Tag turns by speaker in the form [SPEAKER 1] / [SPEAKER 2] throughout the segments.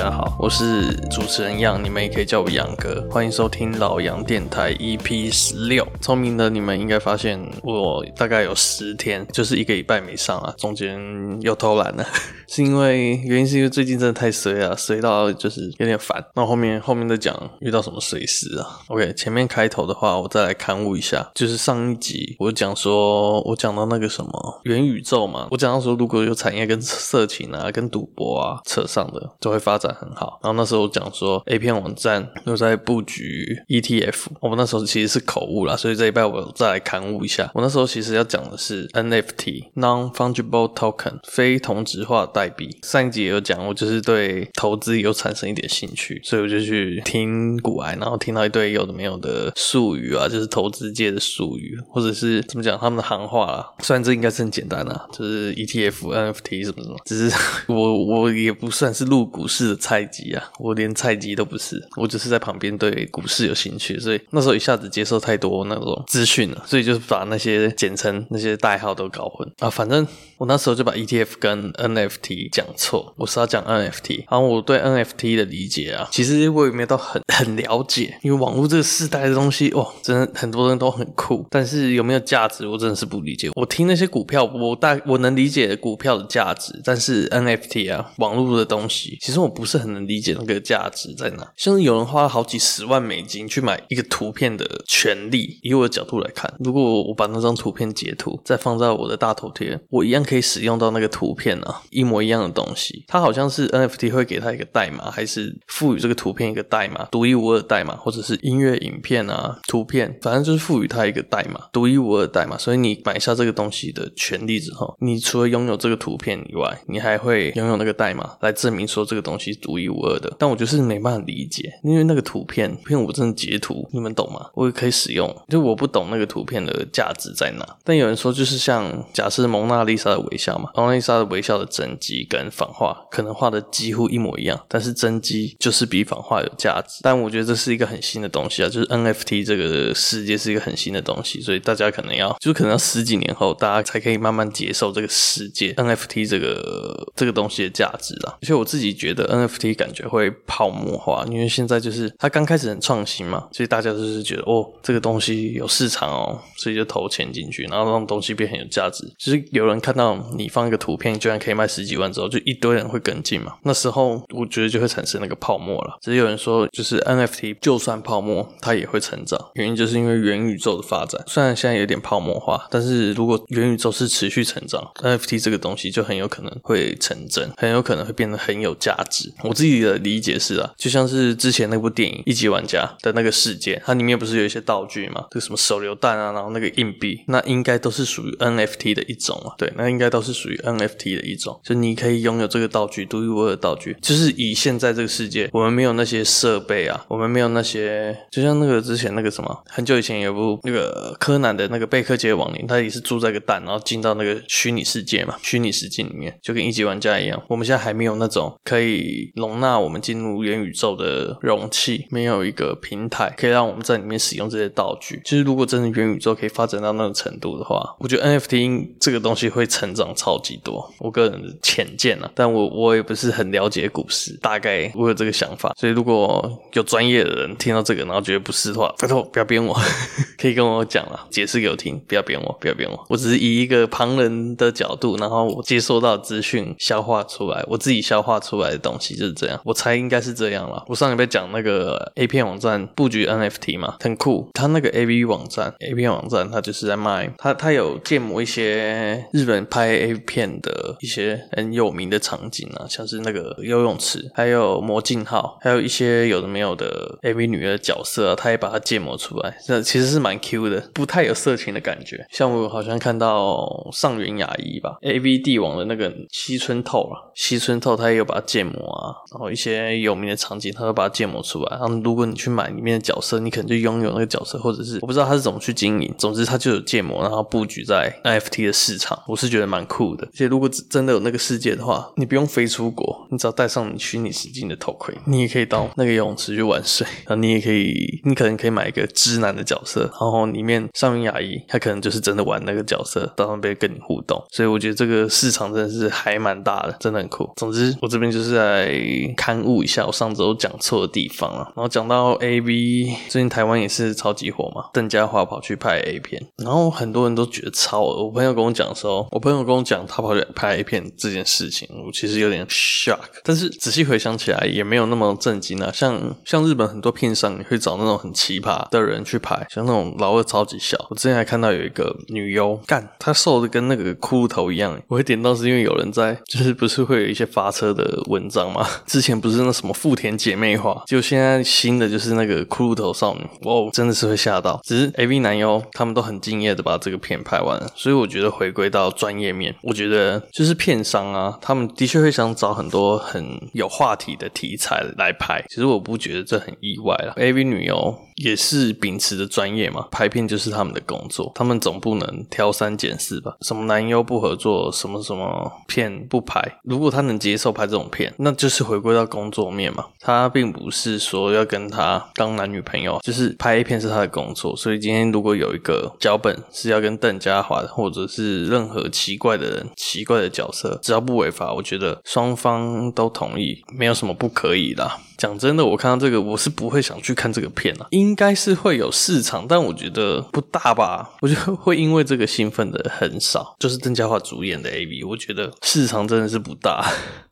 [SPEAKER 1] 大家好，我是主持人杨，你们也可以叫我杨哥，欢迎收听老杨电台 EP 十六。聪明的你们应该发现，我大概有十天，就是一个礼拜没上啊，中间又偷懒了，是因为原因是因为最近真的太衰啊，衰到就是有点烦。那后面后面再讲遇到什么衰事啊？OK，前面开头的话，我再来勘误一下，就是上一集我讲说，我讲到那个什么元宇宙嘛，我讲到说如果有产业跟色情啊、跟赌博啊扯上的，就会发展很好。然后那时候我讲说，A 片网站又在布局 ETF，我们那时候其实是口误啦，所以这一拜我再来勘误一下。我那时候其实要讲的是 NFT（Non-Fungible Token） 非同质化代代币。上一集也有讲，我就是对投资有产生一点兴趣，所以我就去听股癌，然后听到一堆有的没有的术语啊，就是投资界的术语，或者是怎么讲他们的行话啦。虽然这应该是很简单啊，就是 ETF、NFT 什么什么，只是 我我也不算是入股市的菜鸡啊，我连菜鸡都不是，我只是在旁边对股市有兴趣，所以那时候一下子接受太多那种资讯了，所以就是把那些简称、那些代号都搞混啊。反正我那时候就把 ETF 跟 NFT 讲错，我是要讲 NFT。然后我对 NFT 的理解啊，其实我也没有到很 很了解，因为网络这个时代的东西，哇，真的很多人都很酷，但是有没有价值，我真的是不理解。我听那些股票，我大我能理解股票的价值，但是 NFT 啊，网络的东西，其实我不是很能理解那个价值在哪。像是有人花了好几十万美金去买一个图片的权利，以我的角度来看，如果我把那张图片截图再放在我的大头贴，我一样可以使用到那个图片啊，一模一样的东西。它好像是 NFT 会给它一个代码，还是赋予这个图片一个代码，独一无二代码，或者是音乐、影片啊、图片，反正就是赋予它一个代码，独一无二代码。所以你买下这个东西的权利之后，你除了拥有这个图片以外，你还会拥有那个代码来证明说这个东西独一无二的。但我就是没办法理解，因为那个图片，因为我真的截图，你们懂吗？我也可以使用，就我不懂那个图片的价值在哪。但有人说，就是像假设蒙娜丽莎的微笑嘛，蒙娜丽莎的微笑的真迹跟仿画可能画的几乎一模一样，但是真机就是比仿画有价值。但我觉得这是一个很新的东西啊，就是 NFT 这个世界是一个很新的东西，所以大家可能要，就可能要十几年后，大家才可以慢慢接受这个世界 NFT 这个这个东西的价值啊。而且我自己觉得 NFT 感觉会泡沫化，因为现在就是它刚开始很创新嘛，所以大家就是觉得哦，这个东西有市场哦，所以就投钱进去，然后让东西变很有价值。就是有人看到你放一个图片，居然可以卖十几万之后，就一堆人会跟进嘛。那时候我觉得就会产生那个泡沫了。只是有人说，就是 NFT 就算泡沫，它也会成长，原因就是因为元宇宙的发展。虽然现在有点泡沫化，但是如果元宇宙是持续成长，NFT 这个东西就很有可能会成真，很有可能会变得很有价值。我自己的理解是啊，就像是之前那部电影《一级玩家》的那个事件，它里面不是有一些道具嘛？这个什么手榴弹啊，然后那个硬币，那应该都是属于 NFT 的一种啊。对，那应该都是属于 NFT 的一种，就你可以拥有这个道具，独一无二的道具。就是以现在这个世界，我们没有那些设备啊，我们没有那些，就像那个之前那个什么，很久以前有部那个柯南的那个贝克街亡灵，他也是住在个蛋，然后进到那个虚拟世界嘛，虚拟世界里面，就跟一级玩家一样。我们现在还没有那种可以容纳我们进入元宇宙的容器，没有一个平台可以让我们在里面使用这些道具。其实如果真的元宇宙可以发展到那种程度的话，我觉得 NFT 这个东西会成长超级多。我个人浅见啊，但我我也不是很了解股市，大概我有这个想法。所以如果有专业的人听到这个，然后觉得不是的话，拜托不要编我，可以跟我讲了，解释给我听，不要编我，不要编我。我只是以一个旁人的角度，然后我接收到资讯，消化出来，我自己消化出来的东西就是这样。我猜应该是这样了。我上礼拜讲那个 A 片网站布局 NFT 嘛，很酷。他那个 AV 网站，A 片网站，他就是在卖，他他有建模一些日本拍 A 片的一些很有名的场景啊，像是那个游泳池，还有魔镜号，还有一些有的没有的 AV 女的角色啊，他也把它建模出来，这其实是蛮 Q 的，不太有色情的感觉。像我好像看到上原雅一吧，AV 帝王的那个西村透啊，西村透他也有把它建模啊，然后一些有名的场景，他都把它建模出来。然后如果你去买里面的角色，你可能就拥有那个角色，或者是我不知道他是怎么去经营，总之他就有建模，然后布局在 NFT 的市场，我是觉得蛮酷的。而且如果真的有那个世界的话，你不用飞出国，你只要戴上你虚拟实境的头盔，你也可以到那个游泳池去玩水。然后你也可以，你可能可以买一个直男的角色，然后里面上原雅一，他可能就是真的玩那个角色，到那边跟你互动。所以我觉得这个市场真的是还蛮大的，真的很酷。总之，我这边就是在勘误一下我上周讲错的地方了。然后讲到 A V，最近台湾也是超级火嘛，邓家华跑去拍 A 片，然后很多人都觉得超恶。我朋友跟我讲的时候，我朋友跟我讲他跑去拍 A 片这件事情，我其实有点 shock。但是仔细回想起来，也没有那么震惊啊。像像日本很多片商，你会找那种很奇葩的人去拍，像那种老二超级小。我之前还看到有一个女优干，她瘦的跟那个骷髅头一样。我会点到是因为有人在，就是不是会有一些发车的文章吗？之前不是那什么富田姐妹花，就现在新的就是那个骷髅头少女，哇，真的是会吓到。只是 AV 男优他们都很敬业的把这个片拍完，所以我觉得回归到专业面，我觉得就是片商啊，他们的确会想找很多很有话题的题材来拍。其实我不觉得这很意外了，AV 女优也是秉持着专业嘛，拍片就是他们的工作，他们总不能挑三拣四吧？什么男优不合作，什么什么片不拍？如果他能接受拍这种片，那就是回归到工作面嘛。他并不是说要跟他当男女朋友，就是拍一片是他的工作。所以今天如果有一个脚本是要跟邓家华或者是任何奇怪的人、奇怪的角色，只要不违法，我觉得双方都同意，没有什么不可以的。讲真的，我看到这个，我是不会想去看这个片啊。应该是会有市场，但我觉得不大吧。我觉得会因为这个兴奋的很少。就是邓家华主演的 AV，我觉得市场真的是不大。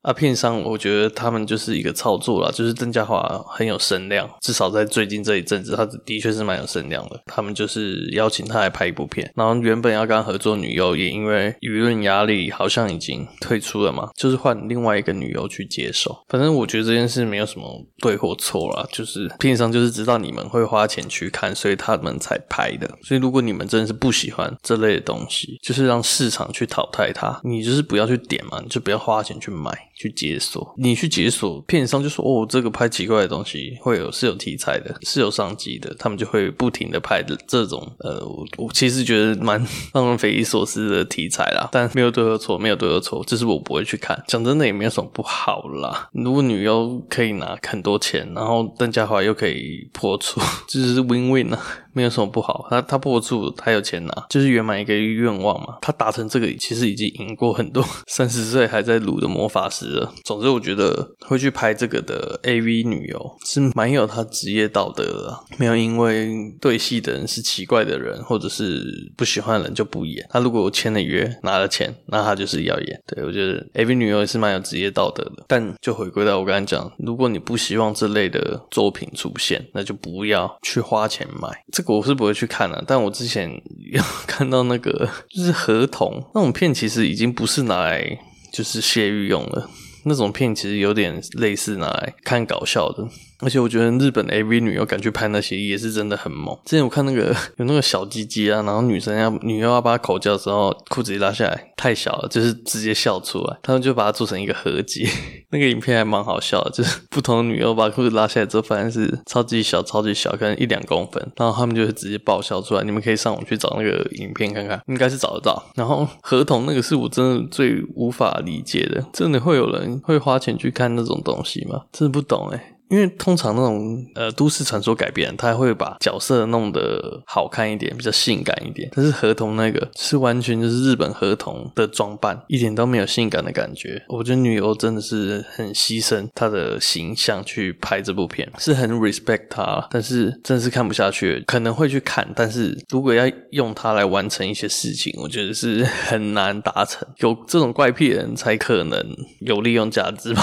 [SPEAKER 1] 啊，片商我觉得他们就是一个操作啦，就是邓家华很有声量，至少在最近这一阵子，他的确是蛮有声量的。他们就是邀请他来拍一部片，然后原本要跟他合作女优，也因为舆论压力，好像已经退出了嘛，就是换另外一个女优去接手。反正我觉得这件事没有什么。对或错啦，就是片商就是知道你们会花钱去看，所以他们才拍的。所以如果你们真的是不喜欢这类的东西，就是让市场去淘汰它，你就是不要去点嘛，你就不要花钱去买去解锁。你去解锁，片商就说哦，这个拍奇怪的东西会有是有题材的，是有商机的，他们就会不停的拍的这种呃，我我其实觉得蛮让人匪夷所思的题材啦。但没有对和错，没有对和错，这是我不会去看。讲真的也没有什么不好啦。如果女优可以拿很多钱，然后邓家华又可以破处，就是 win win 啊，没有什么不好。他他破处，他有钱拿，就是圆满一个愿望嘛。他达成这个，其实已经赢过很多 三十岁还在撸的魔法师了。总之，我觉得会去拍这个的 AV 女优是蛮有他职业道德的，没有因为对戏的人是奇怪的人，或者是不喜欢的人就不演。他如果签了约拿了钱，那他就是要演。对，我觉得 AV 女优也是蛮有职业道德的。但就回归到我刚才讲，如果你不希望这类的作品出现，那就不要去花钱买。这个我是不会去看的。但我之前有 看到那个就是合同那种片，其实已经不是拿来就是泄欲用了。那种片其实有点类似拿来看搞笑的。而且我觉得日本 AV 女优敢去拍那些也是真的很猛。之前我看那个 有那个小鸡鸡啊，然后女生要女优要把她口交的时候，裤子一拉下来太小了，就是直接笑出来。他们就把它做成一个合集，那个影片还蛮好笑的，就是不同的女优把裤子拉下来之后，发现是超级小、超级小，可能一两公分，然后他们就会直接爆笑出来。你们可以上网去找那个影片看看，应该是找得到。然后合同那个是我真的最无法理解的，真的会有人会花钱去看那种东西吗？真的不懂诶。因为通常那种呃都市传说改编，他会把角色弄得好看一点，比较性感一点。但是河童那个是完全就是日本河童的装扮，一点都没有性感的感觉。我觉得女优真的是很牺牲她的形象去拍这部片，是很 respect 她，但是真的是看不下去，可能会去看，但是如果要用它来完成一些事情，我觉得是很难达成。有这种怪癖的人才可能有利用价值吧。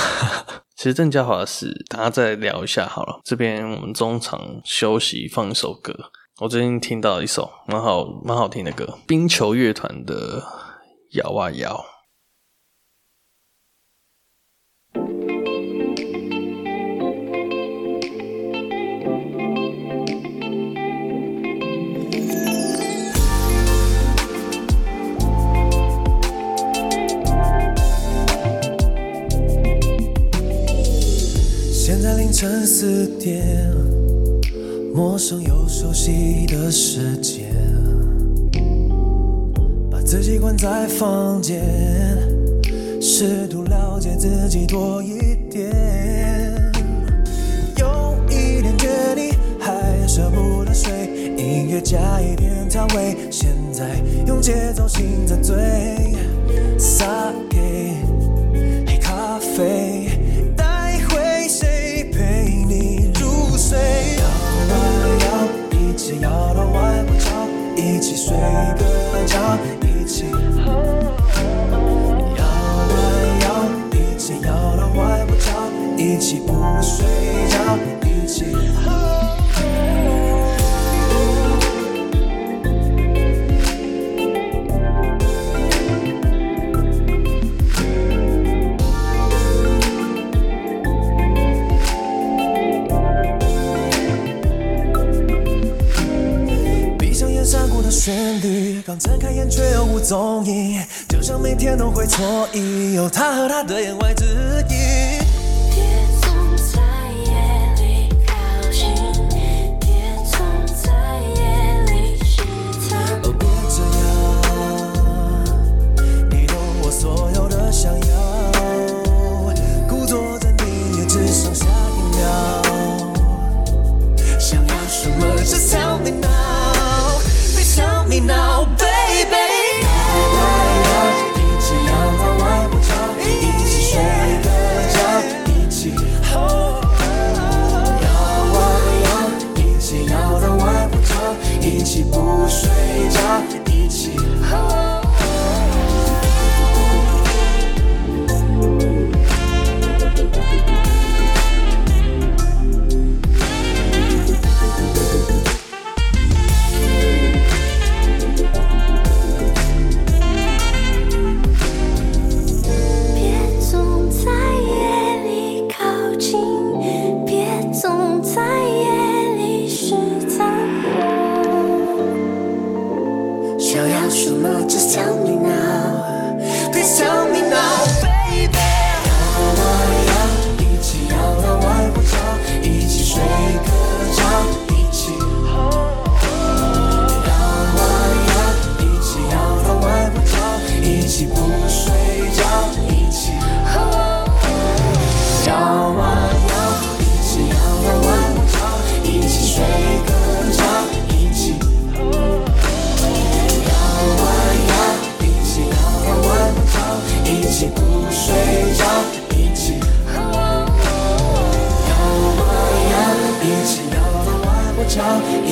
[SPEAKER 1] 其实郑嘉华的事，大家再聊一下好了。这边我们中场休息，放一首歌。我最近听到一首蛮好、蛮好听的歌，冰球乐团的《摇啊
[SPEAKER 2] 摇》。晨四点，陌生又熟悉的世界，把自己关在房间，试图了解自己多一点。有一点倦意，还舍不得睡，音乐加一点调味，现在用节奏型在醉，撒给黑咖啡。睡个觉，一起摇啊摇，一起摇到外婆桥，一起不睡觉，一起。旋律刚睁开眼却又无踪影，就像每天都会错意，有他和她的言外之意。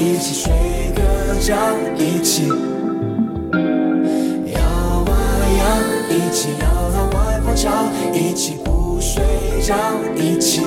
[SPEAKER 2] 一起睡个觉，一起摇啊摇，一起摇到外婆桥，一起不睡觉，一起。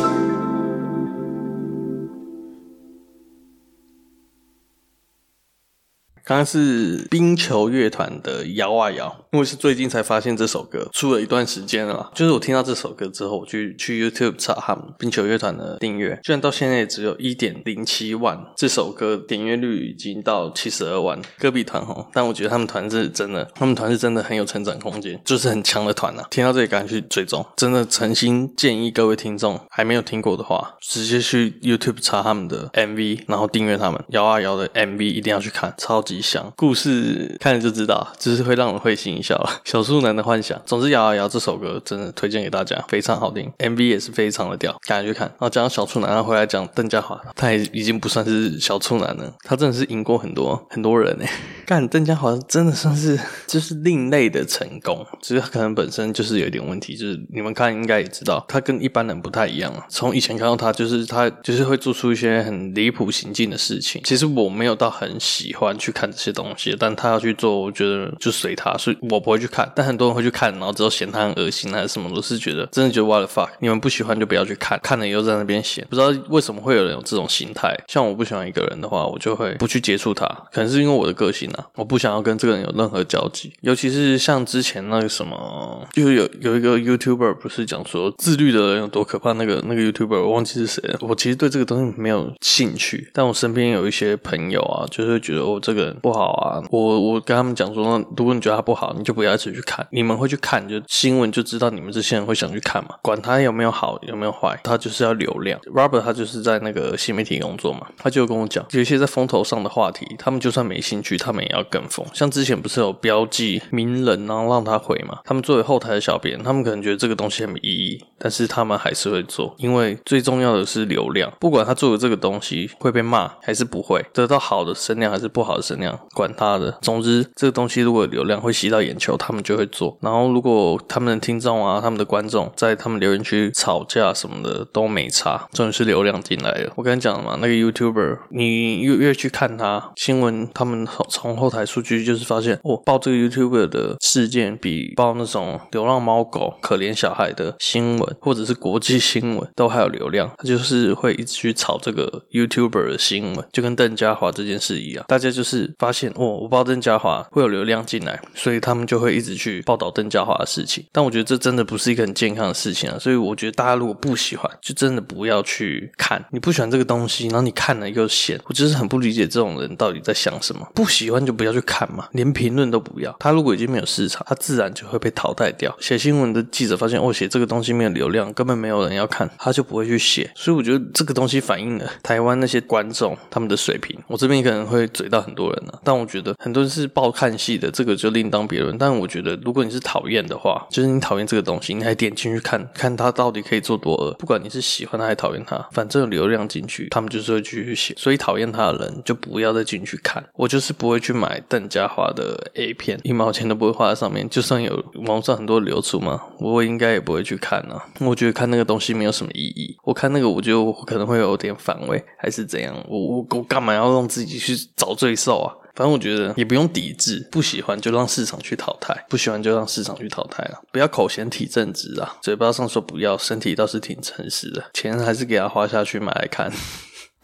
[SPEAKER 1] 刚刚是冰球乐团的《摇啊摇》，因为是最近才发现这首歌，出了一段时间了。就是我听到这首歌之后，我去去 YouTube 查他们冰球乐团的订阅，居然到现在也只有一点零七万。这首歌点阅率已经到七十二万，歌比团红，但我觉得他们团是真的，他们团是真的很有成长空间，就是很强的团啊。听到这里赶紧去追踪，真的诚心建议各位听众还没有听过的话，直接去 YouTube 查他们的 MV，然后订阅他们《摇啊摇》的 MV，一定要去看，超级。故事看了就知道，就是会让人会心一笑。小树男的幻想，总之摇啊摇这首歌真的推荐给大家，非常好听，MV 也是非常的屌，赶紧去看。然后讲到小处男，然后回来讲邓家华，他也已经不算是小处男了，他真的是赢过很多很多人哎。干邓家华真的算是 就是另类的成功，只是他可能本身就是有一点问题，就是你们看应该也知道，他跟一般人不太一样啊。从以前看到他，就是他就是会做出一些很离谱行径的事情。其实我没有到很喜欢去看。这些东西，但他要去做，我觉得就随他，所以我不会去看。但很多人会去看，然后之后嫌他很恶心还是什么，都是觉得真的觉得 what the fuck，你们不喜欢就不要去看，看了以后在那边嫌，不知道为什么会有人有这种心态。像我不喜欢一个人的话，我就会不去接触他，可能是因为我的个性啊，我不想要跟这个人有任何交集。尤其是像之前那个什么，就是有有一个 YouTuber 不是讲说自律的人有多可怕，那个那个 YouTuber 我忘记是谁了。我其实对这个东西没有兴趣，但我身边有一些朋友啊，就是觉得我这个人。不好啊！我我跟他们讲说，如果你觉得他不好，你就不要一直去看。你们会去看，就新闻就知道你们这些人会想去看嘛。管他有没有好，有没有坏，他就是要流量。Robert 他就是在那个新媒体工作嘛，他就跟我讲，有一些在风头上的话题，他们就算没兴趣，他们也要跟风。像之前不是有标记名人，然后让他回嘛？他们作为后台的小编，他们可能觉得这个东西很没意义，但是他们还是会做，因为最重要的是流量。不管他做的这个东西会被骂还是不会，得到好的声量还是不好的声量。管他的，总之这个东西如果有流量会吸到眼球，他们就会做。然后如果他们的听众啊、他们的观众在他们留言区吵架什么的都没差，重点是流量进来了。我跟你讲嘛，那个 YouTuber，你越越去看他新闻，他们从后台数据，就是发现我、哦、报这个 YouTuber 的事件比报那种流浪猫狗、可怜小孩的新闻，或者是国际新闻都还有流量。他就是会一直去炒这个 YouTuber 的新闻，就跟邓家华这件事一样。大家就是发现哦，我报邓家华会有流量进来，所以他们就会一直去报道邓家华的事情。但我觉得这真的不是一个很健康的事情啊。所以我觉得大家如果不喜欢，就真的不要去看。你不喜欢这个东西，然后你看了又嫌，我就是很不理解这种人到底在想什么。不喜欢就不要去看嘛，连评论都不要。他如果已经没有市场，他自然就会被淘汰掉。写新闻的记者发现，哦，写这个东西没有流量，根本没有人要看，他就不会去写。所以我觉得这个东西反映了台湾那些观众他们的水平。我这边可能会嘴到很多人但我觉得很多人是报看戏的，这个就另当别论。但我觉得，如果你是讨厌的话，就是你讨厌这个东西，你还点进去看看他到底可以做多恶。不管你是喜欢他还讨厌他，反正有流量进去，他们就是会继续写。所以讨厌他的人就不要再进去看。我就是不会去买邓家华的 A 片，一毛钱都不会花在上面。就算有网上很多流出嘛，我应该也不会去看啊。我觉得看那个东西没有什么意义。我看那个，我就可能会有点反胃，还是怎样？我我我干嘛要让自己去找罪受啊？反正我觉得也不用抵制，不喜欢就让市场去淘汰，不喜欢就让市场去淘汰了，不要口嫌体正直啊，嘴巴上说不要，身体倒是挺诚实的，钱还是给他花下去买来看。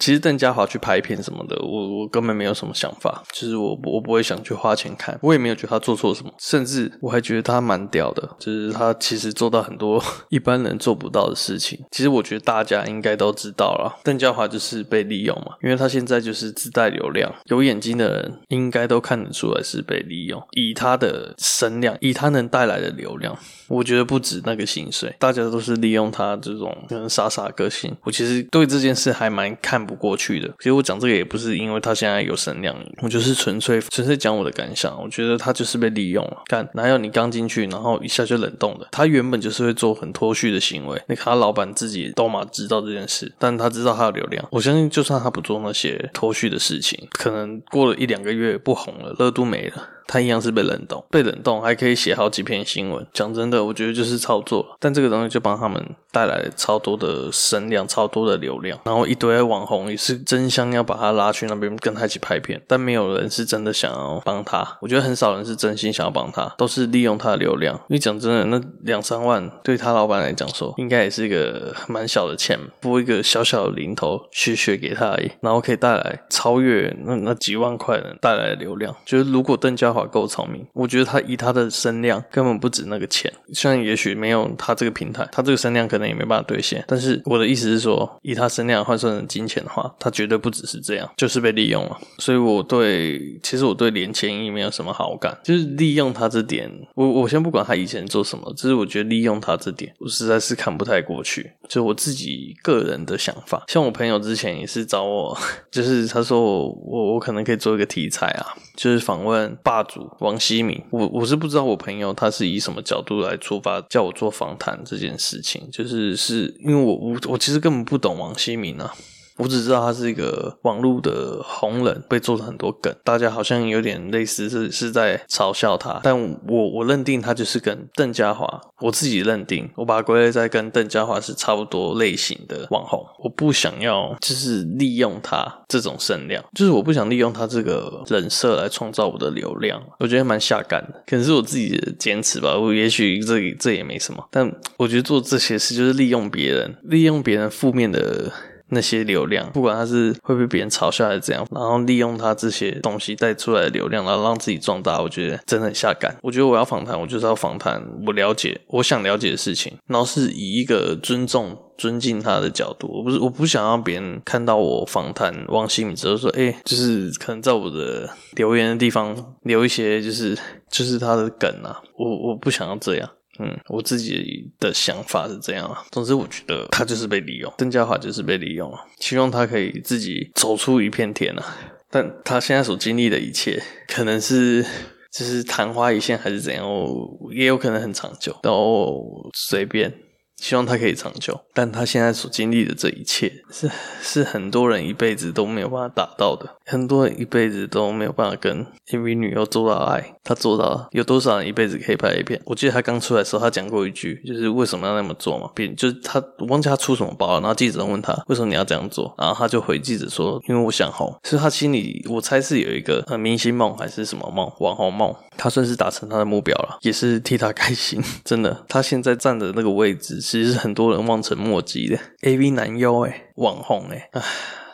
[SPEAKER 1] 其实邓家华去拍片什么的，我我根本没有什么想法，就是我我不会想去花钱看，我也没有觉得他做错什么，甚至我还觉得他蛮屌的，就是他其实做到很多 一般人做不到的事情。其实我觉得大家应该都知道了，邓家华就是被利用嘛，因为他现在就是自带流量，有眼睛的人应该都看得出来是被利用，以他的声量，以他能带来的流量。我觉得不止那个薪水，大家都是利用他这种可能傻傻个性。我其实对这件事还蛮看不过去的。其实我讲这个也不是因为他现在有声量，我就是纯粹纯粹讲我的感想。我觉得他就是被利用了。看哪有你刚进去，然后一下就冷冻的？他原本就是会做很脱序的行为。那他老板自己都嘛知道这件事，但他知道他有流量。我相信就算他不做那些脱序的事情，可能过了一两个月不红了，热度没了。他一样是被冷冻，被冷冻还可以写好几篇新闻。讲真的，我觉得就是操作，但这个东西就帮他们带来超多的声量、超多的流量，然后一堆网红也是争相要把他拉去那边跟他一起拍片，但没有人是真的想要帮他。我觉得很少人是真心想要帮他，都是利用他的流量。因为讲真的，那两三万对他老板来讲说，应该也是一个蛮小的钱，拨一个小小的零头去学给他而已，然后可以带来超越那那几万块人带来的流量。就是如果邓家华够聪明，我觉得他以他的声量根本不止那个钱。虽然也许没有他这个平台，他这个声量可能也没办法兑现。但是我的意思是说，以他声量换算成金钱的话，他绝对不只是这样，就是被利用了。所以我对，其实我对连千亿没有什么好感，就是利用他这点。我我先不管他以前做什么，只是我觉得利用他这点，我实在是看不太过去。就我自己个人的想法，像我朋友之前也是找我，就是他说我我我可能可以做一个题材啊，就是访问霸主。王希敏，我我是不知道我朋友他是以什么角度来出发叫我做访谈这件事情，就是是因为我我我其实根本不懂王希敏啊。我只知道他是一个网络的红人，被做了很多梗，大家好像有点类似是是在嘲笑他，但我我认定他就是跟邓家华，我自己认定，我把他归类在跟邓家华是差不多类型的网红，我不想要就是利用他这种声量，就是我不想利用他这个人设来创造我的流量，我觉得蛮下感的，可能是我自己的坚持吧，我也许这这也没什么，但我觉得做这些事就是利用别人，利用别人负面的。那些流量，不管他是会被别人嘲笑还是怎样，然后利用他这些东西带出来的流量，然后让自己壮大，我觉得真的很下感。我觉得我要访谈，我就是要访谈我了解、我想了解的事情，然后是以一个尊重、尊敬他的角度。我不是，我不想让别人看到我访谈王希敏之后说，哎、就是可能在我的留言的地方留一些，就是就是他的梗啊。我我不想要这样。嗯，我自己的想法是这样啊。总之，我觉得他就是被利用，邓家华就是被利用了。希望他可以自己走出一片天啊。但他现在所经历的一切，可能是就是昙花一现，还是怎样？我也有可能很长久，都随便。希望他可以长久，但他现在所经历的这一切，是是很多人一辈子都没有办法达到的。很多人一辈子都没有办法跟 AV 女优做到爱，他做到了。有多少人一辈子可以拍 A 片？我记得他刚出来的时候，他讲过一句，就是为什么要那么做嘛？别就是他，忘记他出什么包了。然后记者问他为什么你要这样做，然后他就回记者说，因为我想红。所以他心里我猜是有一个呃明星梦还是什么梦，网红梦。他算是达成他的目标了，也是替他开心。真的，他现在站的那个位置，其实是很多人望尘莫及的 AV 男优哎，网红哎，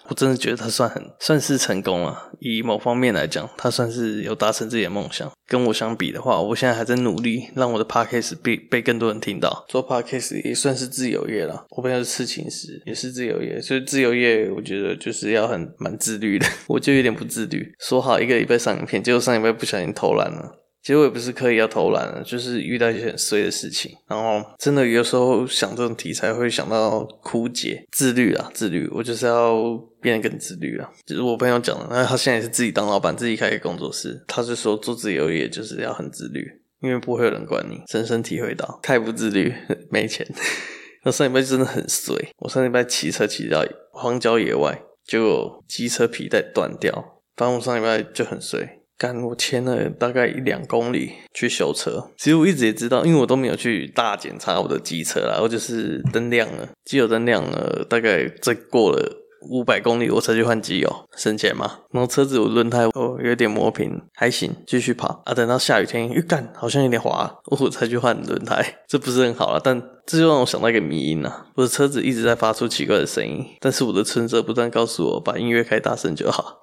[SPEAKER 1] 我真的觉得他算很算是成功了，以某方面来讲，他算是有达成自己的梦想。跟我相比的话，我现在还在努力让我的 podcast 被被更多人听到。做 podcast 也算是自由业了，我朋友是刺青师，也是自由业，所以自由业我觉得就是要很蛮自律的，我就有点不自律。说好一个礼拜上影片，结果上礼拜不小心偷懒了。其实我也不是刻意要偷懒的，就是遇到一些很衰的事情，然后真的有时候想这种题材会想到枯竭。自律啊，自律，我就是要变得更自律啊。就是我朋友讲的，那他现在也是自己当老板，自己开个工作室，他就说做自由业就是要很自律，因为不会有人管你。深深体会到，太不自律，没钱。那上礼拜真的很衰，我上礼拜骑车骑到荒郊野外，结果机车皮带断掉，反正我上礼拜就很衰。干，我牵了大概一两公里去修车。其实我一直也知道，因为我都没有去大检查我的机车啦，我就是灯亮了，机油灯亮了，大概再过了五百公里我才去换机油，省钱嘛。然后车子我轮胎哦有点磨平，还行，继续跑啊。等到下雨天，又干，好像有点滑，我才去换轮胎，这不是很好啦，但这就让我想到一个迷因啊，我的车子一直在发出奇怪的声音，但是我的存折不断告诉我把音乐开大声就好。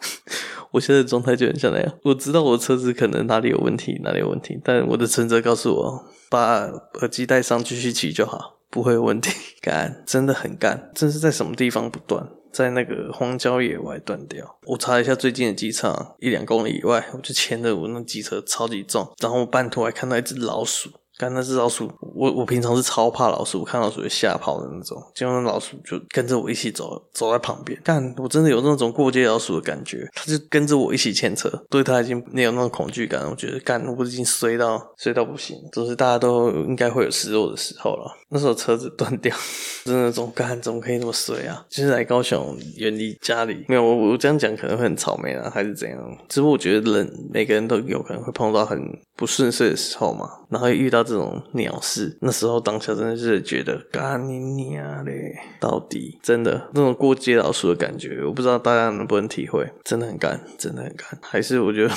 [SPEAKER 1] 我现在状态就很像那样，我知道我的车子可能哪里有问题，哪里有问题，但我的存折告诉我，把耳机带上继续骑就好，不会有问题。干，真的很干，这是在什么地方不断，在那个荒郊野外断掉。我查了一下最近的机场，一两公里以外，我就牵着我那机车超级重，然后我半途还看到一只老鼠。干，那只老鼠，我我平常是超怕老鼠，我看老鼠就吓跑的那种。结果那老鼠就跟着我一起走，走在旁边。干，我真的有那种过街老鼠的感觉，它就跟着我一起牵车，对它已经没有那种恐惧感。我觉得干，我已经衰到衰到不行，就是大家都应该会有失落的时候了。那时候车子断掉，真的总干，怎么可以那么衰啊？就是来高雄远离家里，没有我我这样讲可能会很草莓啊，还是怎样？只不过我觉得人每个人都有可能会碰到很不顺遂的时候嘛，然后遇到。这种鸟事，那时候当下真的是觉得干你娘嘞！到底真的那种过街老鼠的感觉，我不知道大家能不能体会，真的很干，真的很干。还是我觉得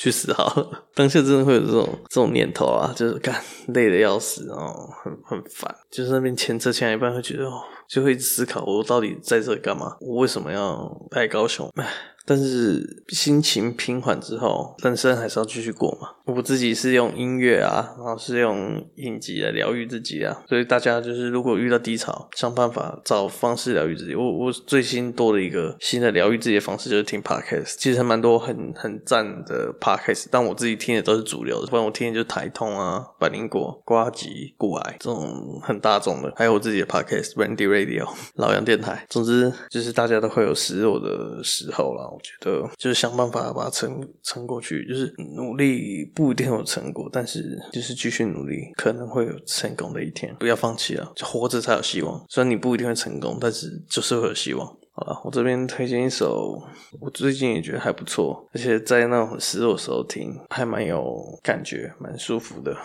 [SPEAKER 1] 去死好了。当下真的会有这种这种念头啊，就是干累的要死，然后很很烦。就是那边牵车牵一半，会觉得哦，就会思考我到底在这干嘛？我为什么要来高雄？唉。但是心情平缓之后，人生还是要继续过嘛。我自己是用音乐啊，然后是用影集来疗愈自己啊。所以大家就是如果遇到低潮，想办法找方式疗愈自己。我我最新多了一个新的疗愈自己的方式，就是听 podcast。其实还蛮多很很赞的 podcast，但我自己听的都是主流的，不然我听的就是台通啊、百灵果、呱吉、股癌这种很大众的，还有我自己的 podcast，Randy Radio 老杨电台。总之就是大家都会有失落的时候啦。觉得就是想办法把它撑撑过去，就是努力不一定有成果，但是就是继续努力，可能会有成功的一天。不要放弃啊，就活着才有希望。虽然你不一定会成功，但是就是会有希望。好了，我这边推荐一首，我最近也觉得还不错，而且在那种失落时候听，还蛮有感觉，蛮舒服的。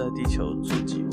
[SPEAKER 1] 在地球住
[SPEAKER 2] 几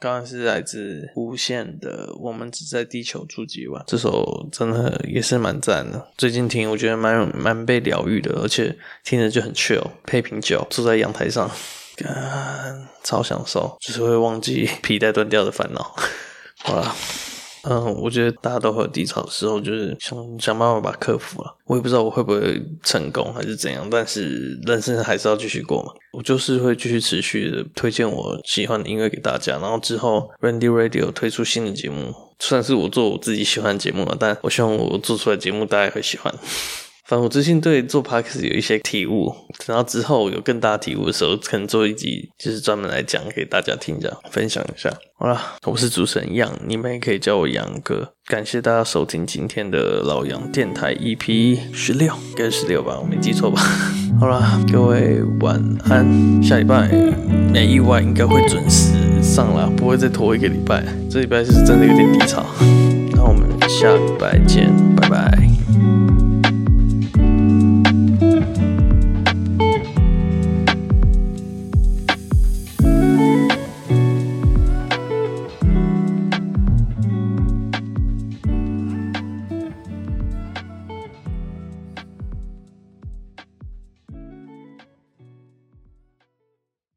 [SPEAKER 2] 刚刚是
[SPEAKER 1] 来自无限的《我们只在地球住几晚》，这首真的也是蛮赞的。最近听，我觉得蛮蛮被疗愈的，而且听着就很 chill，配瓶酒，坐在阳台上，干，超享受，就是会忘记皮带断掉的烦恼。好了。嗯，我觉得大家都会有低潮的时候，就是想想办法把它克服了。我也不知道我会不会成功还是怎样，但是人生还是要继续过嘛。我就是会继续持续的推荐我喜欢的音乐给大家，然后之后 Randy Radio 推出新的节目，算是我做我自己喜欢的节目了，但我希望我做出来的节目大家会喜欢。反正我最近对做 p a r k a s 有一些体悟，等到之后有更大体悟的时候，可能做一集就是专门来讲给大家听，这样分享一下。好啦，我是主持人杨，你们也可以叫我杨哥。感谢大家收听今天的老杨电台 EP 十六，应该是十六吧，我没记错吧？好啦，各位晚安，下礼拜没意外应该会准时上啦，不会再拖一个礼拜。这礼拜是真的有点低潮，那我们下礼拜见，拜拜。